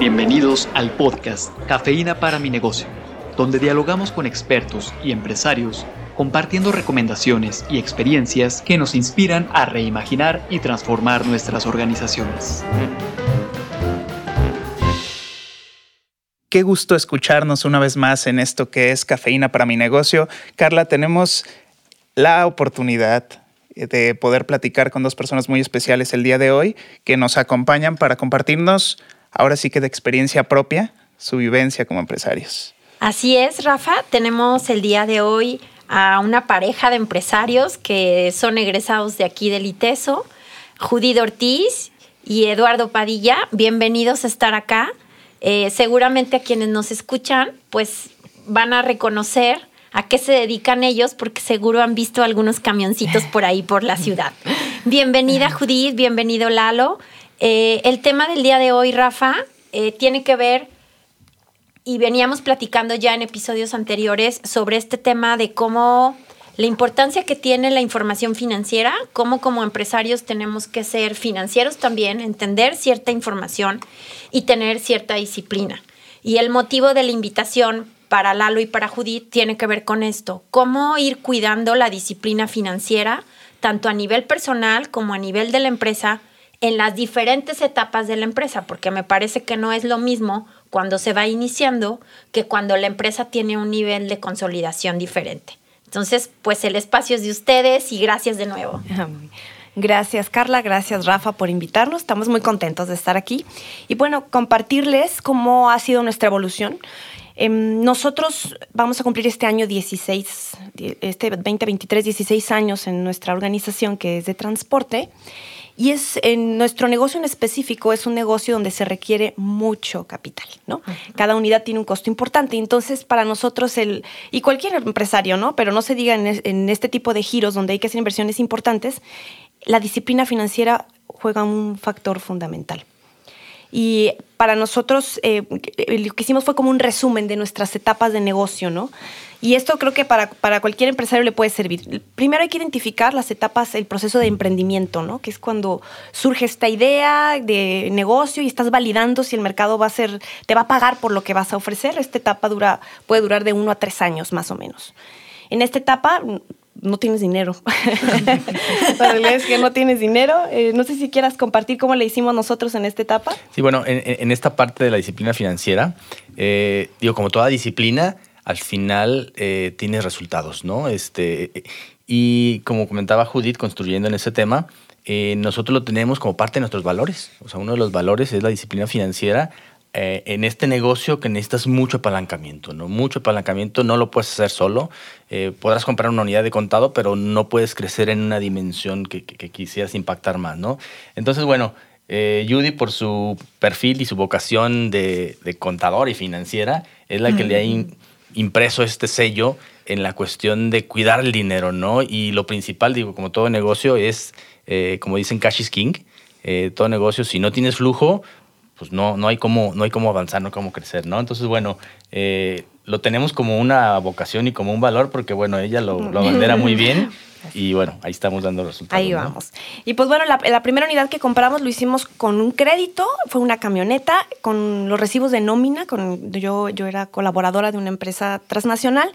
Bienvenidos al podcast Cafeína para mi negocio, donde dialogamos con expertos y empresarios compartiendo recomendaciones y experiencias que nos inspiran a reimaginar y transformar nuestras organizaciones. Qué gusto escucharnos una vez más en esto que es Cafeína para mi negocio. Carla, tenemos la oportunidad de poder platicar con dos personas muy especiales el día de hoy que nos acompañan para compartirnos, ahora sí que de experiencia propia, su vivencia como empresarios. Así es, Rafa. Tenemos el día de hoy a una pareja de empresarios que son egresados de aquí del ITESO, Judith Ortiz y Eduardo Padilla. Bienvenidos a estar acá. Eh, seguramente a quienes nos escuchan, pues van a reconocer a qué se dedican ellos, porque seguro han visto algunos camioncitos por ahí por la ciudad. Bienvenida Judith, bienvenido Lalo. Eh, el tema del día de hoy, Rafa, eh, tiene que ver, y veníamos platicando ya en episodios anteriores sobre este tema de cómo la importancia que tiene la información financiera, cómo como empresarios tenemos que ser financieros también, entender cierta información y tener cierta disciplina. Y el motivo de la invitación para Lalo y para Judith tiene que ver con esto, cómo ir cuidando la disciplina financiera, tanto a nivel personal como a nivel de la empresa, en las diferentes etapas de la empresa, porque me parece que no es lo mismo cuando se va iniciando que cuando la empresa tiene un nivel de consolidación diferente. Entonces, pues el espacio es de ustedes y gracias de nuevo. Gracias Carla, gracias Rafa por invitarnos. Estamos muy contentos de estar aquí. Y bueno, compartirles cómo ha sido nuestra evolución. Em, nosotros vamos a cumplir este año 16, este 2023, 16 años en nuestra organización que es de transporte. Y es en nuestro negocio en específico es un negocio donde se requiere mucho capital, ¿no? Cada unidad tiene un costo importante. Entonces, para nosotros el y cualquier empresario, ¿no? Pero no se diga en, este tipo de giros donde hay que hacer inversiones importantes, la disciplina financiera juega un factor fundamental. Y para nosotros eh, lo que hicimos fue como un resumen de nuestras etapas de negocio, ¿no? Y esto creo que para, para, cualquier empresario le puede servir. Primero hay que identificar las etapas, el proceso de emprendimiento, ¿no? Que es cuando surge esta idea de negocio y estás validando si el mercado va a ser, te va a pagar por lo que vas a ofrecer. Esta etapa dura, puede durar de uno a tres años más o menos. En esta etapa no tienes dinero. la realidad es que no tienes dinero. Eh, no sé si quieras compartir cómo le hicimos nosotros en esta etapa. Sí, bueno, en, esta parte de la disciplina financiera, eh, digo, como toda disciplina, al final eh, tienes resultados, ¿no? Este, y como comentaba Judith, construyendo en ese tema, nosotros lo tenemos como parte de nuestros valores. O sea, uno de los valores es la disciplina financiera eh, en este negocio que necesitas mucho apalancamiento, ¿no? Mucho apalancamiento, no lo puedes hacer solo. Eh, podrás comprar una unidad de contado, pero no puedes crecer en una dimensión que, quisieras impactar más, ¿no? Entonces, bueno, eh, Judy, por su perfil y su vocación de, contador y financiera, es la que le ha impreso este sello en la cuestión de cuidar el dinero, ¿no? Y lo principal, digo, como todo negocio, es, como dicen, cash is king. todo negocio, si no tienes flujo, pues no, no, hay cómo, no hay cómo avanzar, no hay cómo crecer, ¿no? Entonces, bueno, eh, lo tenemos como una vocación y como un valor porque, bueno, ella lo, lo bandera muy bien. Y bueno, ahí estamos dando resultados. Ahí vamos. Y pues bueno, la, la, primera unidad que compramos lo hicimos con un crédito, fue una camioneta con los recibos de nómina, con, yo, yo era colaboradora de una empresa transnacional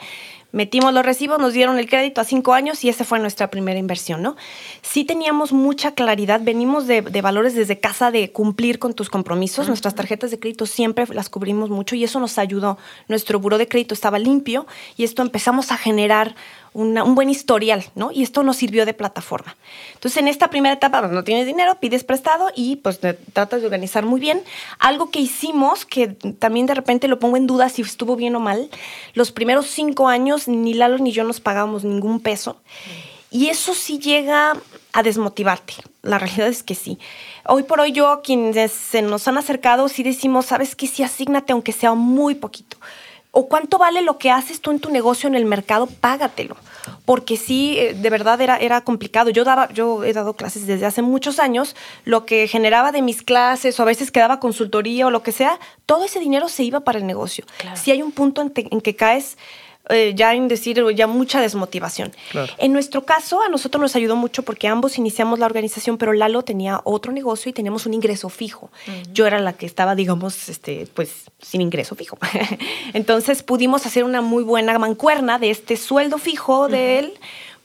metimos los recibos, nos dieron el crédito a cinco años y esa fue nuestra primera inversión, ¿no? Sí teníamos mucha claridad, venimos de, valores desde casa de cumplir con tus compromisos, nuestras tarjetas de crédito siempre las cubrimos mucho y eso nos ayudó. Nuestro buro de crédito estaba limpio y esto empezamos a generar un buen historial, ¿no? Y esto nos sirvió de plataforma. Entonces, en esta primera etapa, pues, no tienes dinero, pides prestado y pues tratas de organizar muy bien. Algo que hicimos, que también de repente lo pongo en duda si estuvo bien o mal, los primeros cinco años ni Lalo ni yo nos pagamos ningún peso. Y eso sí llega a desmotivarte. La realidad es que sí. Hoy por hoy yo, quienes se nos han acercado, sí decimos, sabes que sí, asígnate aunque sea muy poquito o cuánto vale lo que haces tú en tu negocio en el mercado, págatelo. Porque sí, eh, de verdad era, era complicado. Yo, daba, yo he dado clases desde hace muchos años. Lo que generaba de mis clases o a veces quedaba consultoría o lo que sea, todo ese dinero se iba para el negocio. Si hay un punto en, que caes eh, ya en decir, ya mucha desmotivación. Claro. En nuestro caso, a nosotros nos ayudó mucho porque ambos iniciamos la organización, pero Lalo tenía otro negocio y teníamos un ingreso fijo. Yo era la que estaba, digamos, este, pues sin ingreso fijo. Entonces pudimos hacer una muy buena mancuerna de este sueldo fijo de él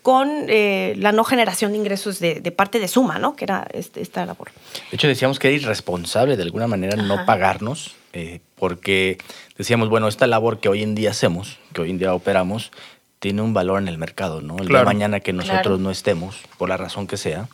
con eh, la no generación de ingresos de, de parte de Suma, ¿no? Que era este- esta labor. De hecho, decíamos que era irresponsable de alguna manera no pagarnos, eh, porque decíamos, bueno, esta labor que hoy en día hacemos, que hoy en día operamos, tiene un valor en el mercado, ¿no? El día de mañana que nosotros Claro. no estemos, por la razón que sea,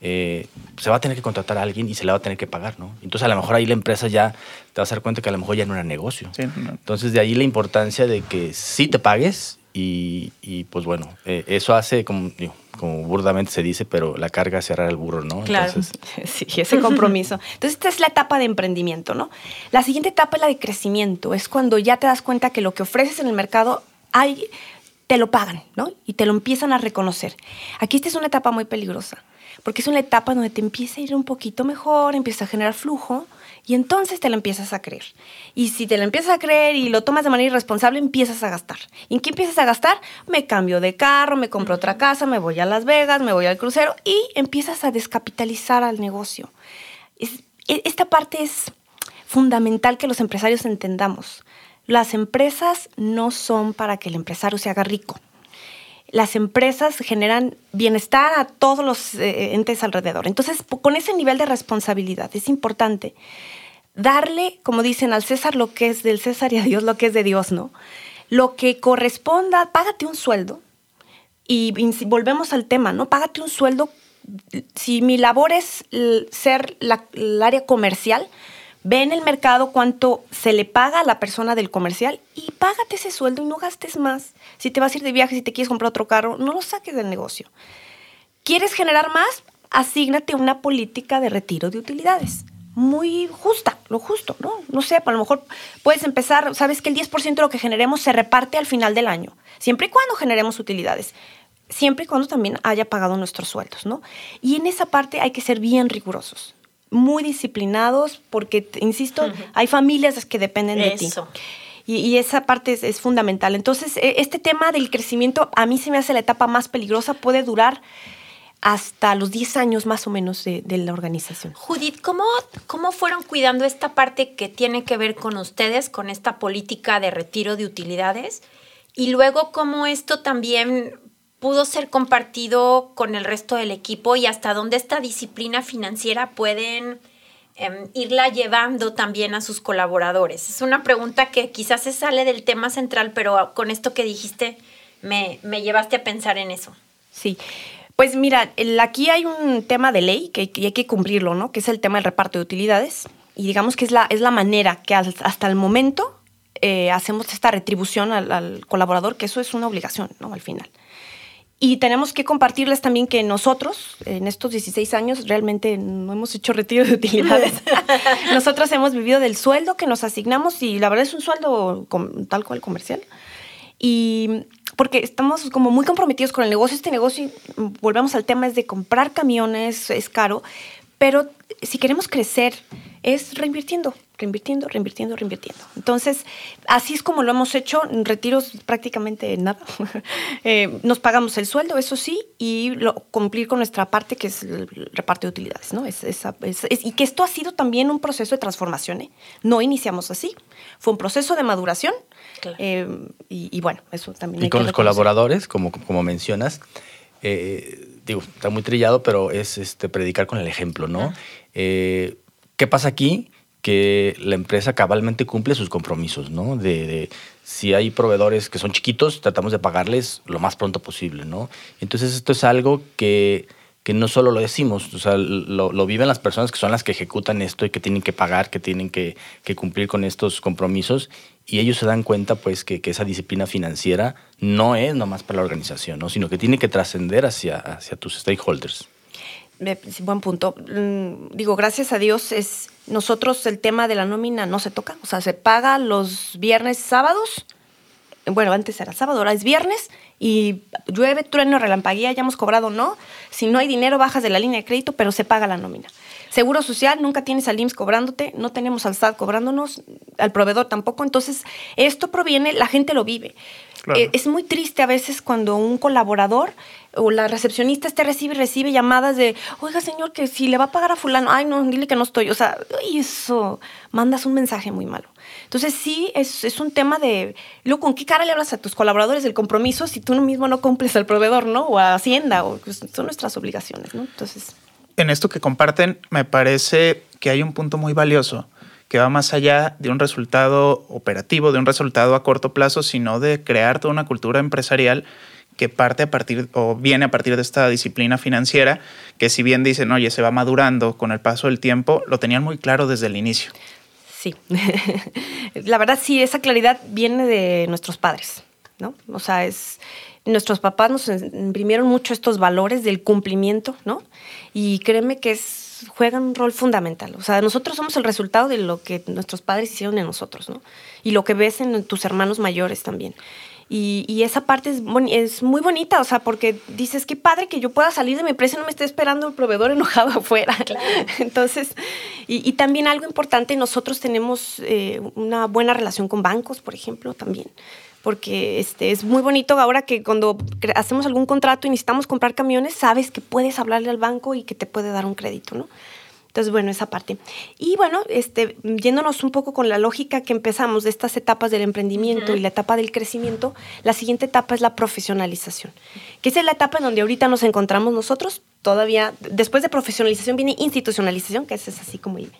eh, se va a tener que contratar a alguien y se le va a tener que pagar, ¿no? Entonces, a lo mejor ahí la empresa ya te vas a dar cuenta que a lo mejor ya no era negocio. Sí, no. Entonces, de ahí la importancia de que sí te pagues y, y, pues bueno, eh, eso hace, como, digo, como burdamente se dice, pero la carga cerrar el burro, ¿no? Claro. Entonces, Sí, ese compromiso. Entonces, esta es la etapa de emprendimiento, ¿no? La siguiente etapa es la de crecimiento. Es cuando ya te das cuenta que lo que ofreces en el mercado hay, te lo pagan, ¿no? Y te lo empiezan a reconocer. Aquí esta es una etapa muy peligrosa, porque es una etapa donde te empieza a ir un poquito mejor, empieza a generar flujo y entonces te lo empiezas a creer. Y si te lo empiezas a creer y lo tomas de manera irresponsable, empiezas a gastar. ¿Y en qué empiezas a gastar? Me cambio de carro, me compro otra casa, me voy a Las Vegas, me voy al crucero y empiezas a descapitalizar al negocio. Es- e- esta parte es fundamental que los empresarios entendamos. Las empresas no son para que el empresario se haga rico. Las empresas generan bienestar a todos los eh, entes alrededor. Entonces, con ese nivel de responsabilidad es importante darle, como dicen, al César lo que es del César y a Dios lo que es de Dios, ¿no? Lo que corresponda, págate un sueldo. Y, volvemos al tema, ¿no? Págate un sueldo. Si mi labor es ser la- el área comercial, ve en el mercado cuánto se le paga a la persona del comercial y págate ese sueldo y no gastes más. Si te vas a ir de viaje, si te quieres comprar otro carro, no lo saques del negocio. ¿Quieres generar más? Asígnate una política de retiro de utilidades. Muy justa, lo justo, ¿no? No sé, a lo mejor puedes empezar, sabes que el 10% de lo que generemos se reparte al final del año, siempre y cuando generemos utilidades, siempre y cuando también haya pagado nuestros sueldos, ¿no? Y en esa parte hay que ser bien rigurosos, muy disciplinados, porque, insisto, hay familias que dependen de ti. Y, y esa parte es, es fundamental. Entonces, e- este tema del crecimiento a mí se me hace la etapa más peligrosa, puede durar hasta los 10 años más o menos de, de la organización. Judith, ¿cómo, ¿cómo fueron cuidando esta parte que tiene que ver con ustedes, con esta política de retiro de utilidades? Y luego, ¿cómo esto también pudo ser compartido con el resto del equipo y hasta dónde esta disciplina financiera pueden em, irla llevando también a sus colaboradores? Es una pregunta que quizás se sale del tema central, pero con esto que dijiste me, me llevaste a pensar en eso. Sí. Pues mira, aquí hay un tema de ley que, hay que cumplirlo, ¿no? Que es el tema del reparto de utilidades. Y digamos que es la, es la manera que hasta el momento eh, hacemos esta retribución al, al colaborador, que eso es una obligación, ¿no? Al final. Y tenemos que compartirles también que nosotros, en estos 16 años, realmente no hemos hecho retiro de utilidades. nosotros hemos vivido del sueldo que nos asignamos y la verdad es un sueldo tal cual comercial. Y porque estamos como muy comprometidos con el negocio. Este negocio, volvemos al tema, es de comprar camiones, es caro, pero si queremos crecer, es reinvirtiendo, reinvirtiendo, reinvirtiendo, reinvirtiendo. Entonces, así es como lo hemos hecho, retiros prácticamente nada. Eh, nos pagamos el sueldo, eso sí, y lo- cumplir con nuestra parte, que es el reparto de utilidades, ¿no? Es, esa- es- es- y que esto ha sido también un proceso de transformación, ¿eh? No iniciamos así, fue un proceso de maduración, Claro. eh, y, y bueno, eso también Y hay con que los reconocer. colaboradores, como, como mencionas, eh, digo, está muy trillado, pero es este, predicar con el ejemplo, ¿no? Eh, ¿Qué pasa aquí? Que la empresa cabalmente cumple sus compromisos, ¿no? De, de si hay proveedores que son chiquitos, tratamos de pagarles lo más pronto posible, ¿no? Entonces esto es algo que, que no solo lo decimos, o sea, lo, lo viven las personas que son las que ejecutan esto y que tienen que pagar, que tienen que, que cumplir con estos compromisos y ellos se dan cuenta pues que, que esa disciplina financiera no es nomás para la organización, ¿no? sino que tiene que trascender hacia, hacia tus stakeholders. Eh, buen punto. Mm, Digo, gracias a Dios es nosotros el tema de la nómina no se toca, o sea, se paga los viernes, sábados. Bueno, antes era sábado, ahora es viernes y llueve, trueno, relampaguea, ya hemos cobrado, no. Si no hay dinero, bajas de la línea de crédito, pero se paga la nómina. Seguro social, nunca tienes al IMSS cobrándote, no tenemos al SAT cobrándonos, al proveedor tampoco. Entonces, esto proviene, la gente lo vive. Eh, es muy triste a veces cuando un colaborador o la recepcionista este recibe recibe llamadas de, oiga señor, que si le va a pagar a fulano, ay no, dile que no estoy. O sea, y eso mandas un mensaje muy malo. Entonces sí, es, es, un tema de, luego, ¿con qué cara le hablas a tus colaboradores del compromiso si tú mismo no cumples al proveedor, ¿no? O a Hacienda, o pues, son nuestras obligaciones, ¿no? Entonces... En esto que comparten, me parece que hay un punto muy valioso que va más allá de un resultado operativo, de un resultado a corto plazo, sino de crear toda una cultura empresarial que parte a partir o viene a partir de esta disciplina financiera, que si bien dicen, oye, se va madurando con el paso del tiempo, lo tenían muy claro desde el inicio. Sí, la verdad sí, esa claridad viene de nuestros padres, ¿no? O sea, es, nuestros papás nos imprimieron mucho estos valores del cumplimiento, ¿no? Y créeme que es juegan un rol fundamental. O sea, nosotros somos el resultado de lo que nuestros padres hicieron en nosotros, ¿no? Y lo que ves en tus hermanos mayores también. Y, esa parte es, es, muy bonita, o sea, porque dices, qué padre que yo pueda salir de mi empresa y no me esté esperando el proveedor enojado afuera. Entonces, y, también algo importante, nosotros tenemos eh, una buena relación con bancos, por ejemplo, también porque este, es muy bonito ahora que cuando hacemos algún contrato y necesitamos comprar camiones, sabes que puedes hablarle al banco y que te puede dar un crédito, ¿no? Entonces, bueno, esa parte. Y bueno, este, yéndonos un poco con la lógica que empezamos de estas etapas del emprendimiento y la etapa del crecimiento, la siguiente etapa es la profesionalización, que es la etapa en donde ahorita nos encontramos nosotros. Todavía, después de profesionalización viene institucionalización, que es así como el,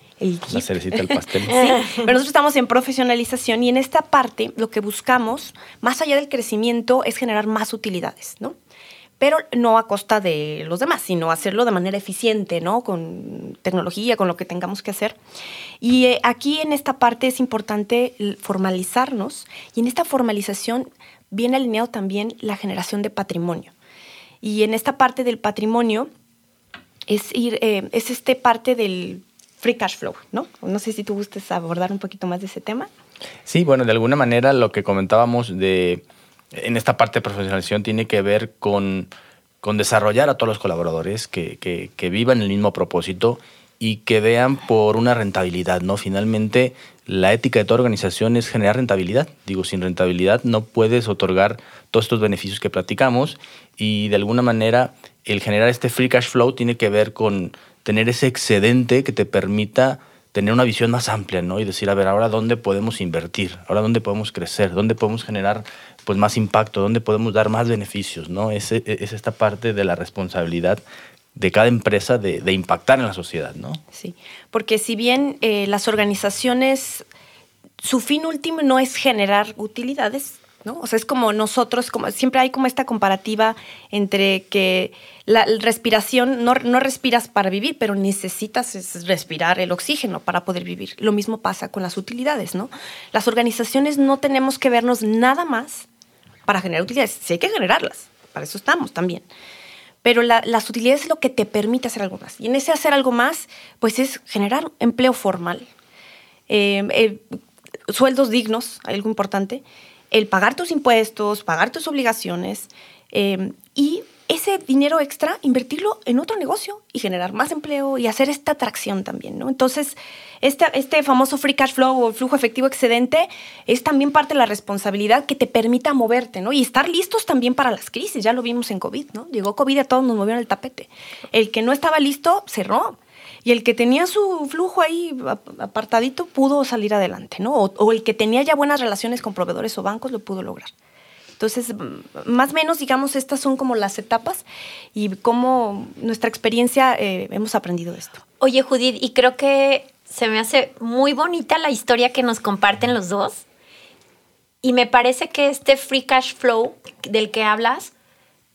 la cerecita del pastel. sí, pero nosotros estamos en profesionalización y en esta parte lo que buscamos, más allá del crecimiento, es generar más utilidades, ¿no? Pero no a costa de los demás, sino hacerlo de manera eficiente, ¿no? Con tecnología, con lo que tengamos que hacer. Y eh, aquí en esta parte es importante formalizarnos y en esta formalización viene alineado también la generación de patrimonio. Y en esta parte del patrimonio es ir, eh, es este parte del free cash flow, ¿no? No sé si tú gustes abordar un poquito más de ese tema. Sí, bueno, de alguna manera lo que comentábamos de en esta parte de profesionalización tiene que ver con, con desarrollar a todos los colaboradores que, que, vivan el mismo propósito y que vean por una rentabilidad, ¿no? Finalmente, la ética de toda organización es generar rentabilidad. Digo, sin rentabilidad no puedes otorgar todos estos beneficios que platicamos y de alguna manera el generar este free cash flow tiene que ver con tener ese excedente que te permita tener una visión más amplia, ¿no? Y decir, a ver, ahora dónde podemos invertir, ahora dónde podemos crecer, dónde podemos generar pues más impacto, dónde podemos dar más beneficios, ¿no? Es, es esta parte de la responsabilidad de cada empresa de, de, impactar en la sociedad, ¿no? Sí, porque si bien eh, las organizaciones, su fin último no es generar utilidades, O sea, es como nosotros, como siempre hay como esta comparativa entre que la respiración, no, no respiras para vivir, pero necesitas respirar el oxígeno para poder vivir. Lo mismo pasa con las utilidades, ¿no? Las organizaciones no tenemos que vernos nada más para generar utilidades. Sí hay que generarlas, para eso estamos también. Pero las utilidades es lo que te permite hacer algo más. Y en ese hacer algo más, pues es generar empleo formal, eh, eh, sueldos dignos, algo importante, el pagar tus impuestos, pagar tus obligaciones eh, y ese dinero extra invertirlo en otro negocio y generar más empleo y hacer esta atracción también, ¿no? Entonces, este, este famoso free cash flow o flujo efectivo excedente es también parte de la responsabilidad que te permita moverte, ¿no? Y estar listos también para las crisis, ya lo vimos en COVID, ¿no? Llegó COVID y a todos nos movieron el tapete. El que no estaba listo cerró. Y el que tenía su flujo ahí apartadito pudo salir adelante, ¿no? O, el que tenía ya buenas relaciones con proveedores o bancos lo pudo lograr. Entonces, más o menos, digamos, estas son como las etapas y cómo nuestra experiencia eh, hemos aprendido esto. Oye, Judith, y creo que se me hace muy bonita la historia que nos comparten los dos. Y me parece que este free cash flow del que hablas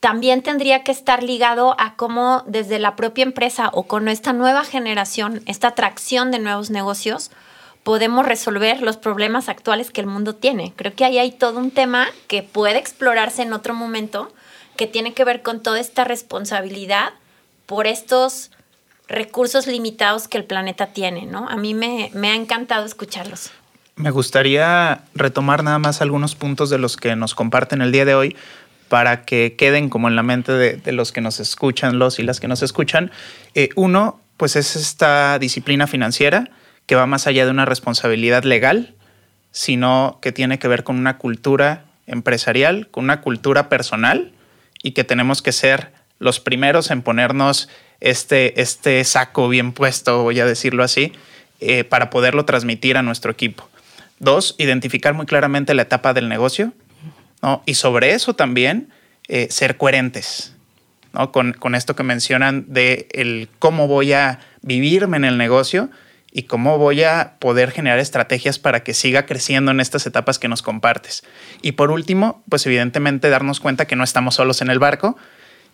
también tendría que estar ligado a cómo desde la propia empresa o con esta nueva generación, esta atracción de nuevos negocios, podemos resolver los problemas actuales que el mundo tiene. Creo que ahí hay todo un tema que puede explorarse en otro momento, que tiene que ver con toda esta responsabilidad por estos recursos limitados que el planeta tiene, ¿no? A mí me, me ha encantado escucharlos. Me gustaría retomar nada más algunos puntos de los que nos comparten el día de hoy, para que queden como en la mente de, los que nos escuchan, los y las que nos escuchan. Eh, uno, pues es esta disciplina financiera que va más allá de una responsabilidad legal, sino que tiene que ver con una cultura empresarial, con una cultura personal y que tenemos que ser los primeros en ponernos este, este saco bien puesto, voy a decirlo así, eh, para poderlo transmitir a nuestro equipo. Dos, identificar muy claramente la etapa del negocio y sobre eso también eh, ser coherentes con, con, esto que mencionan de el cómo voy a vivirme en el negocio y cómo voy a poder generar estrategias para que siga creciendo en estas etapas que nos compartes. Y por último, pues evidentemente darnos cuenta que no estamos solos en el barco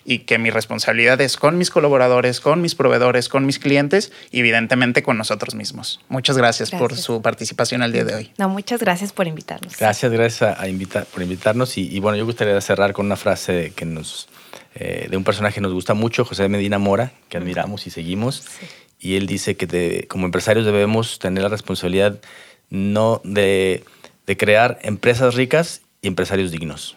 y que mi responsabilidad es con mis colaboradores, con mis proveedores, con mis clientes y evidentemente con nosotros mismos. Muchas gracias, por su participación el día de hoy. No, muchas gracias por invitarnos. Gracias, gracias a, invitar, por invitarnos y, bueno, yo gustaría cerrar con una frase que nos, eh, de un personaje que nos gusta mucho, José Medina Mora, que admiramos y seguimos. Sí y él dice que como empresarios debemos tener la responsabilidad no de, de crear empresas ricas y empresarios dignos.